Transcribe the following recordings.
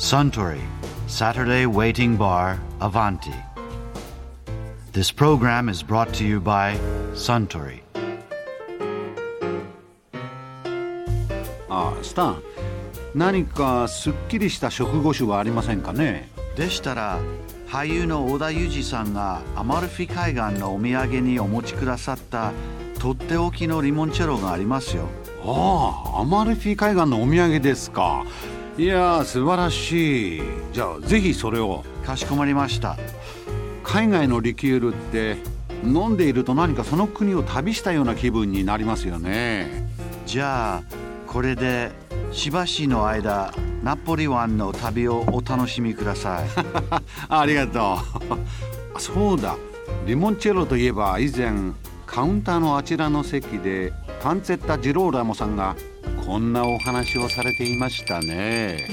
Suntory Saturday Waiting Bar Avanti. This program is brought to you by Suntory. ああスタン何かすっきりした食後酒はありませんかね？でしたら俳優の織田裕二さんがアマルフィ海岸のお土産にお持ちくださったとっておきのリモンチェロがありますよああアマルフィ海岸のお土産ですかいや素晴らしい。じゃあぜひそれを。かしこまりました海外のリキュールって飲んでいると何かその国を旅したような気分になりますよね。じゃあこれでしばしの間ナポリ湾の旅をお楽しみください。ありがとう。そうだ。リモンチェロといえば以前カウンターのあちらの席でパンツェッタ・ジローラモさんがこんなお話をされていましたね。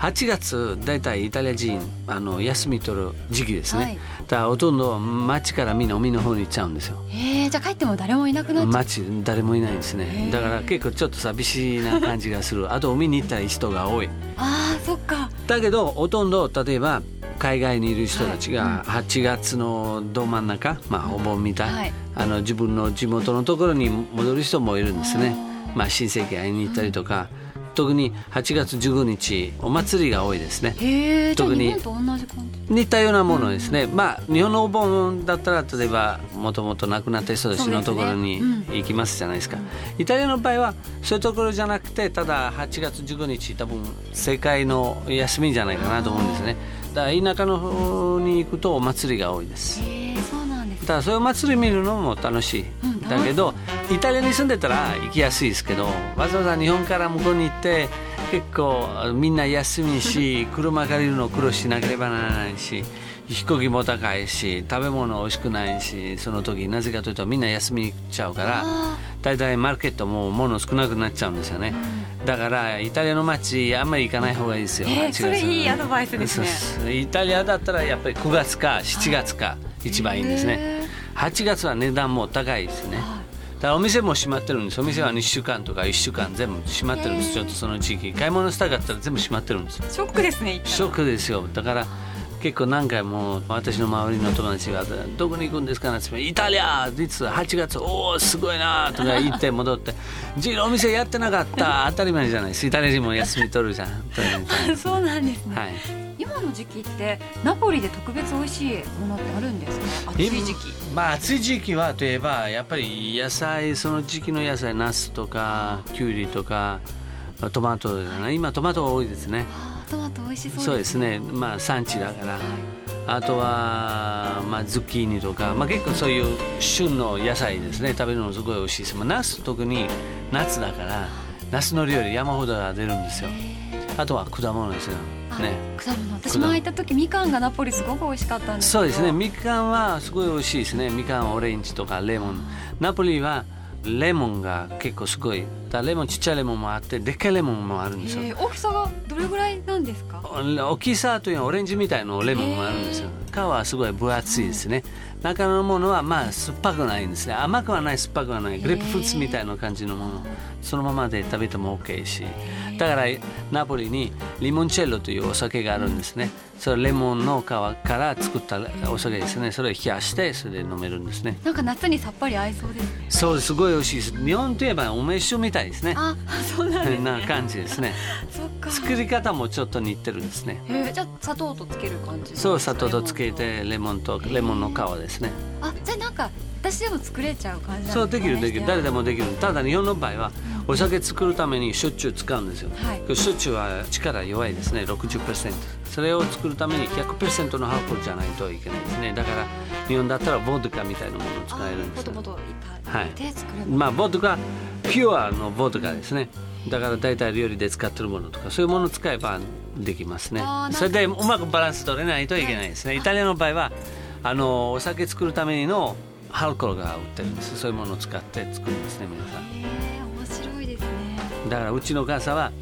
8月だいたいイタリア人あの休み取る時期ですね、はい。だからほとんど街からみんな海の方に行っちゃうんですよ。えー、じゃあ帰っても誰もいなくなっちゃう。街誰もいないんですね。だから結構ちょっと寂しいな感じがする。あと海に行った人が多い。あーそっか。だけどほとんど例えば海外にいる人たちが8月のど真ん中、まあ、お盆みたい、はい。あの自分の地元のところに戻る人もいるんですね、まあ、親戚会いに行ったりとか、特に8月15日お祭りが多いですね。特に日本と同じ感じ。似たようなものですね、まあ日本のお盆だったら例えばもともと亡くなった人たちのところに行きますじゃないですか、イタリアの場合はそういうところじゃなくてただ8月15日多分世界の休みじゃないかなと思うんですねら田舎の方に行くとお祭りが多いです。そうなんですだからそういうお祭り見るのも楽しい、うんだけどイタリアに住んでたら行きやすいですけどわざわざ日本から向こうに行って結構みんな休みし 車借りるの苦労しなければならないし飛行機も高いし食べ物美味しくないしその時なぜかというとみんな休みに行っちゃうから大体マーケットも物少なくなっちゃうんですよねだからイタリアの街あんまり行かない方がいいですよ、8月えーそれいいアドバイスですね。イタリアだったらやっぱり9月か7月か一番いいんですね。へ8月は値段も高いですね。だお店も閉まってるんです。お店は2週間とか1週間全部閉まってるんです。ちょっとその時期買い物したかったら全部閉まってるんですショックですねショックですよ。だから結構何回も私の周りの友達が「どこに行くんですか?」なんてイタリア実は8月おおすごいな」とか言って戻って「ジロお店やってなかった 当たり前じゃないです。イタリア人も休み取るじゃん」そうなんですね、はい。今の時期ってナポリで特別美味しいものってあるんですか？暑い時期。まあ暑い時期はといえばやっぱり野菜その時期の野菜ナスとかキュウリとかトマトじゃない？今トマト多いですね。トマト美味しそうですそうですね。まあ産地だから。あとは、まあ、ズッキーニとか、まあ、結構そういう旬の野菜ですね。食べるのすごい美味しいです、まあ、ナス特に夏だからナスの料理山ほどが出るんですよ。あとは果物ですよ。ね。果物。私も行った時みかんがナポリすごく美味しかったんです。そうですね。みかんはすごい美味しいですね。みかんオレンジとかレモン。ナポリはレモンが結構すごい。だレモンちっちゃいレモンもあってでっかいレモンもあるんですよ。えー大きさがどれぐらいなんですか？大きさというのはオレンジみたいなレモンもあるんですよ。皮はすごい分厚いですね中のものはまあ酸っぱくないんですね。甘くはない酸っぱくはない。グレープフルーツみたいな感じのものそのままで食べても OK しだからナポリにリモンチェッロというお酒があるんですね。それレモンの皮から作ったお酒ですね。それを冷やしてそれで飲めるんですね。なんか夏にさっぱり合いそうですそうです。すごい美味しいです。日本といえば梅酒みたいですね。あそうなんですな感じですね。作り方もちょっと似てるんですね。えー、じゃあ砂糖とつける感じそう砂糖とつけてレモンとレモンの皮ですね。あじゃあなんか私でも作れちゃう感じそうできるできる。誰でももできる。ただ日本の場合はお酒作るために焼酎使うんですよ、はい。焼酎は力弱いですね。60%それを作るために100%のハーブじゃないといけないですね。だから日本だったらボッドカみたいなものを使えるんですよ。ボトボトいっぱはいい入れて作るまあボッドカピュアのボッドカですね。だから大体料理で使ってるものとかそういうものを使えばできますね。それでうまくバランス取れないといけないですね。イタリアの場合はあのお酒作るためのアルコールが売ってるんです。そういうものを使って作るんですね皆さん。面白いですね。だからうちのお母さんは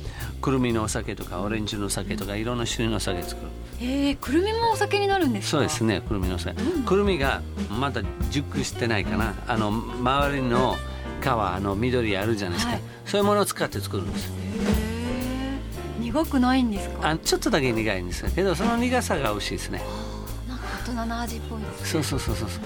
くるみのお酒とかオレンジのお酒とかいろんな種類のお酒作る。へえくるみもお酒になるんですか？そうですねくるみのお酒、くるみがまだ熟してないかな。あの周りの皮あの緑あるじゃないですか、はい。そういうものを使って作るんです。へ苦くないんですか？あちょっとだけ苦いんですけどその苦さが美味しいですね人の味っぽいですそうそうそうそうそう。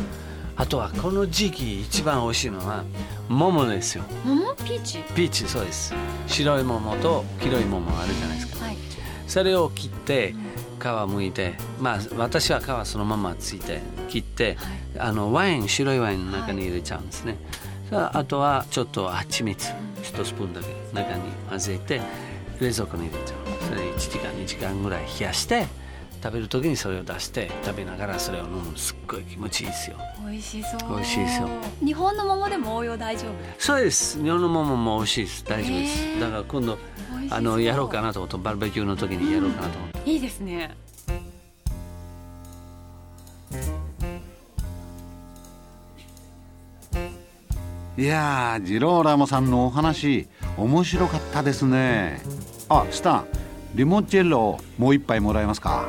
あとはこの時期一番美味しいのは桃ですよ。桃ピーチ？ピーチそうです。白い桃と黄色い桃あるじゃないですか。はい。それを切って皮むいてまあ私は皮そのままついて切ってあのワイン白いワインの中に入れちゃうんですね、さああとはちょっと蜂蜜。一スプーンだけ中に混ぜて冷蔵庫に入れちゃう。それ1時間2時間ぐらい冷やして食べる時にそれを出して食べながらそれを飲むすっごい気持ちいいですよ。美味しそう。美味しいですよ。日本の桃でも応用大丈夫そうです。日本の桃も美味しいです。大丈夫です、へー。だから今度あのやろうかなと思ってバーベキューの時にやろうかなと思って、いいですね。いやージローラモさんのお話面白かったですね。あスタンリモンチェッロもう一杯もらえますか？